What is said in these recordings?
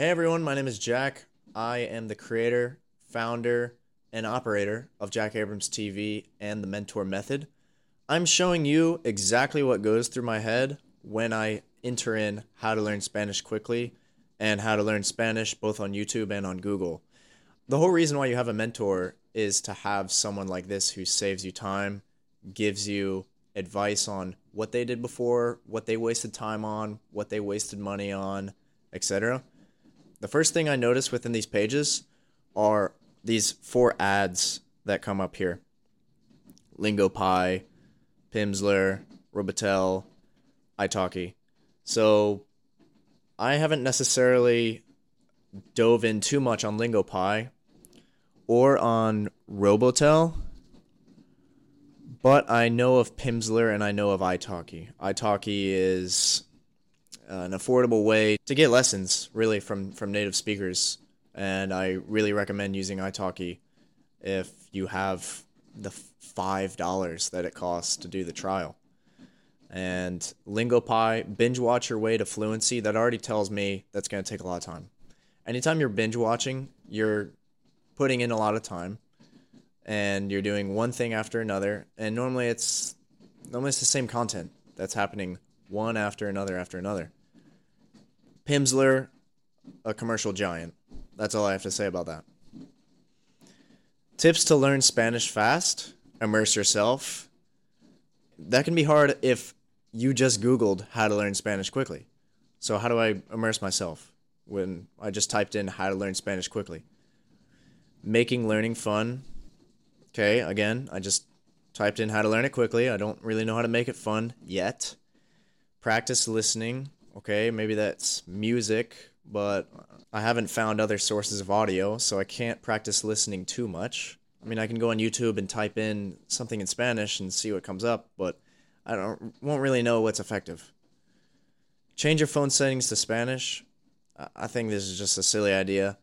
Hey everyone, my name is Jack. I am the creator, founder, and operator of Jack Abrams TV and the Mentor Method. I'm showing you exactly what goes through my head when I enter in how to learn Spanish quickly and how to learn Spanish both on YouTube and on Google. The whole reason why you have a mentor is to have someone like this who saves you time, gives you advice on what they did before, what they wasted time on, what they wasted money on, etc. The first thing I notice within these pages are these four ads that come up here. Lingo LingoPie, Pimsleur, Robotel, italki. So I haven't necessarily dove in too much on Lingo LingoPie or on Robotel, but I know of Pimsleur and I know of italki. italki is Uh, an affordable way to get lessons really from from native speakers and I really recommend using italki if you have the five dollars that it costs to do the trial. And LingoPie, binge watch your way to fluency. That already tells me that's going to take a lot of time. Anytime you're binge watching, you're putting in a lot of time, and you're doing one thing after another. And normally it's normally it's the same content that's happening one after another after another. Pimsleur, a commercial giant. That's all I have to say about that. Tips to learn Spanish fast. Immerse yourself. That can be hard if you just Googled how to learn Spanish quickly. So, how do I immerse myself when I just typed in how to learn Spanish quickly? Making learning fun. Okay, again, I just typed in how to learn it quickly. I don't really know how to make it fun yet. Practice listening. Okay, maybe that's music, but I haven't found other sources of audio, so I can't practice listening too much. I mean, I can go on YouTube and type in something in Spanish and see what comes up, but I don't won't really know what's effective. Change your phone settings to Spanish. I think this is just a silly idea.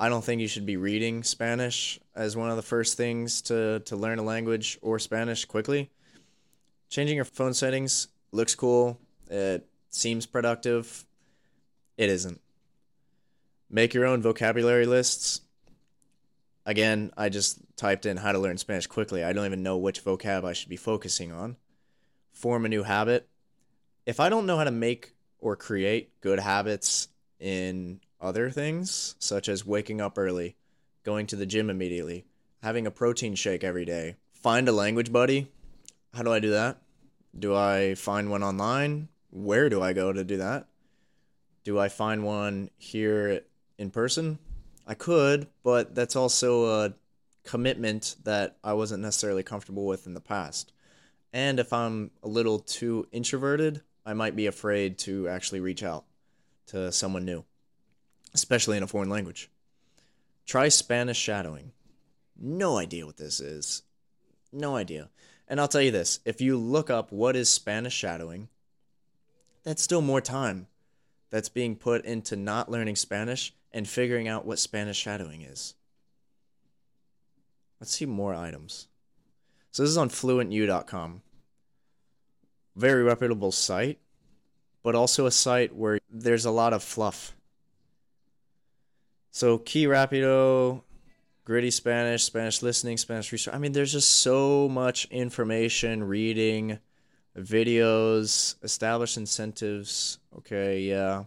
I don't think you should be reading Spanish as one of the first things to, to learn a language or Spanish quickly. Changing your phone settings looks cool. It seems productive. It isn't. Make your own vocabulary lists. Again, I just typed in how to learn Spanish quickly. I don't even know which vocab I should be focusing on. Form a new habit. If I don't know how to make or create good habits in other things, such as waking up early, going to the gym immediately, having a protein shake every day, find a language buddy. How do I do that? Do I find one online? Where do I go to do that? Do I find one here in person? I could, but that's also a commitment that I wasn't necessarily comfortable with in the past. And if I'm a little too introverted, I might be afraid to actually reach out to someone new, especially in a foreign language. Try Spanish shadowing. No idea what this is. No idea. And I'll tell you this if you look up what is Spanish shadowing, that's still more time that's being put into not learning Spanish and figuring out what Spanish shadowing is. Let's see more items. So this is on fluentu.com. Very reputable site, but also a site where there's a lot of fluff. So Key Rapido, Gritty Spanish, Spanish listening, Spanish research. I mean, there's just so much information, reading, videos, establish incentives. Okay, yeah.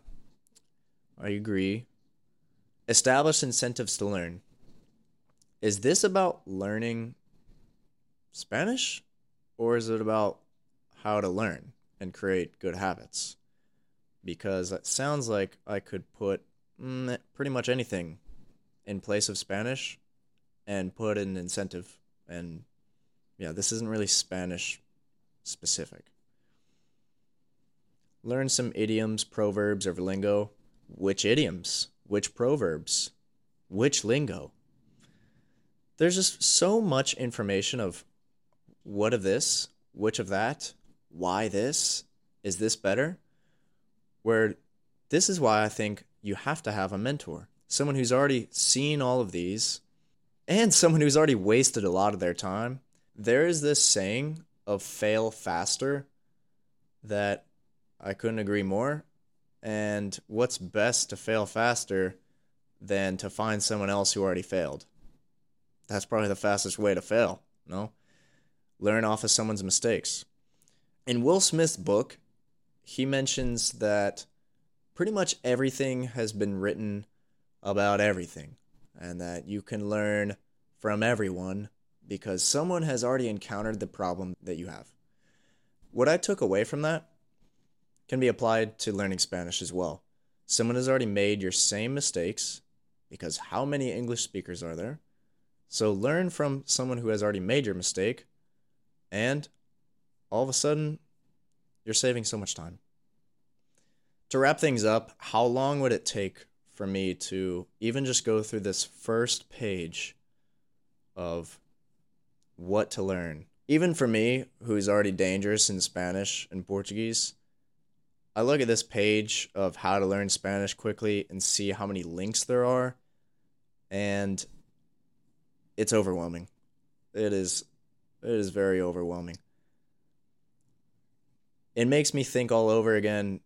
I agree. Establish incentives to learn. Is this about learning Spanish or is it about how to learn and create good habits? Because it sounds like I could put mm, pretty much anything in place of Spanish and put an incentive. And yeah, this isn't really Spanish specific. Learn some idioms, proverbs, or lingo. Which idioms? Which proverbs? Which lingo? There's just so much information of what of this, which of that, why this, is this better? Where this is why I think you have to have a mentor, someone who's already seen all of these and someone who's already wasted a lot of their time. There is this saying of fail faster that I couldn't agree more. And what's best to fail faster than to find someone else who already failed? That's probably the fastest way to fail, no? Learn off of someone's mistakes. In Will Smith's book, he mentions that pretty much everything has been written about everything and that you can learn from everyone because someone has already encountered the problem that you have. What I took away from that can be applied to learning Spanish as well. Someone has already made your same mistakes because how many English speakers are there? So learn from someone who has already made your mistake and all of a sudden you're saving so much time. To wrap things up, how long would it take for me to even just go through this first page of what to learn. Even for me, who's already dangerous in Spanish and Portuguese, I look at this page of how to learn Spanish quickly and see how many links there are, and it's overwhelming. It is it is very overwhelming. It makes me think all over again,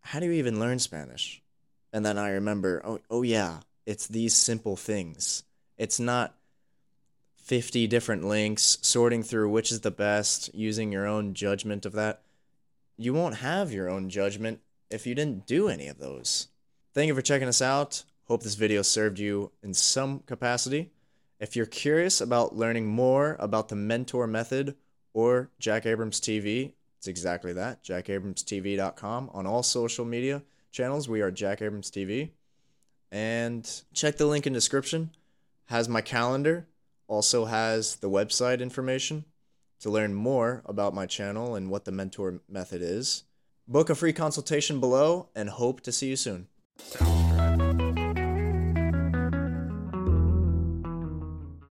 how do you even learn Spanish? And then I remember, oh, oh yeah, it's these simple things. It's not 50 different links, sorting through which is the best, using your own judgment of that. You won't have your own judgment if you didn't do any of those. Thank you for checking us out. Hope this video served you in some capacity. If you're curious about learning more about the mentor method or Jack Abrams TV, it's exactly that, jackabramstv.com on all social media channels. We are Jack Abrams TV. And check the link in description. Has my calendar, also has the website information to learn more about my channel and what the mentor method is. Book a free consultation below and hope to see you soon.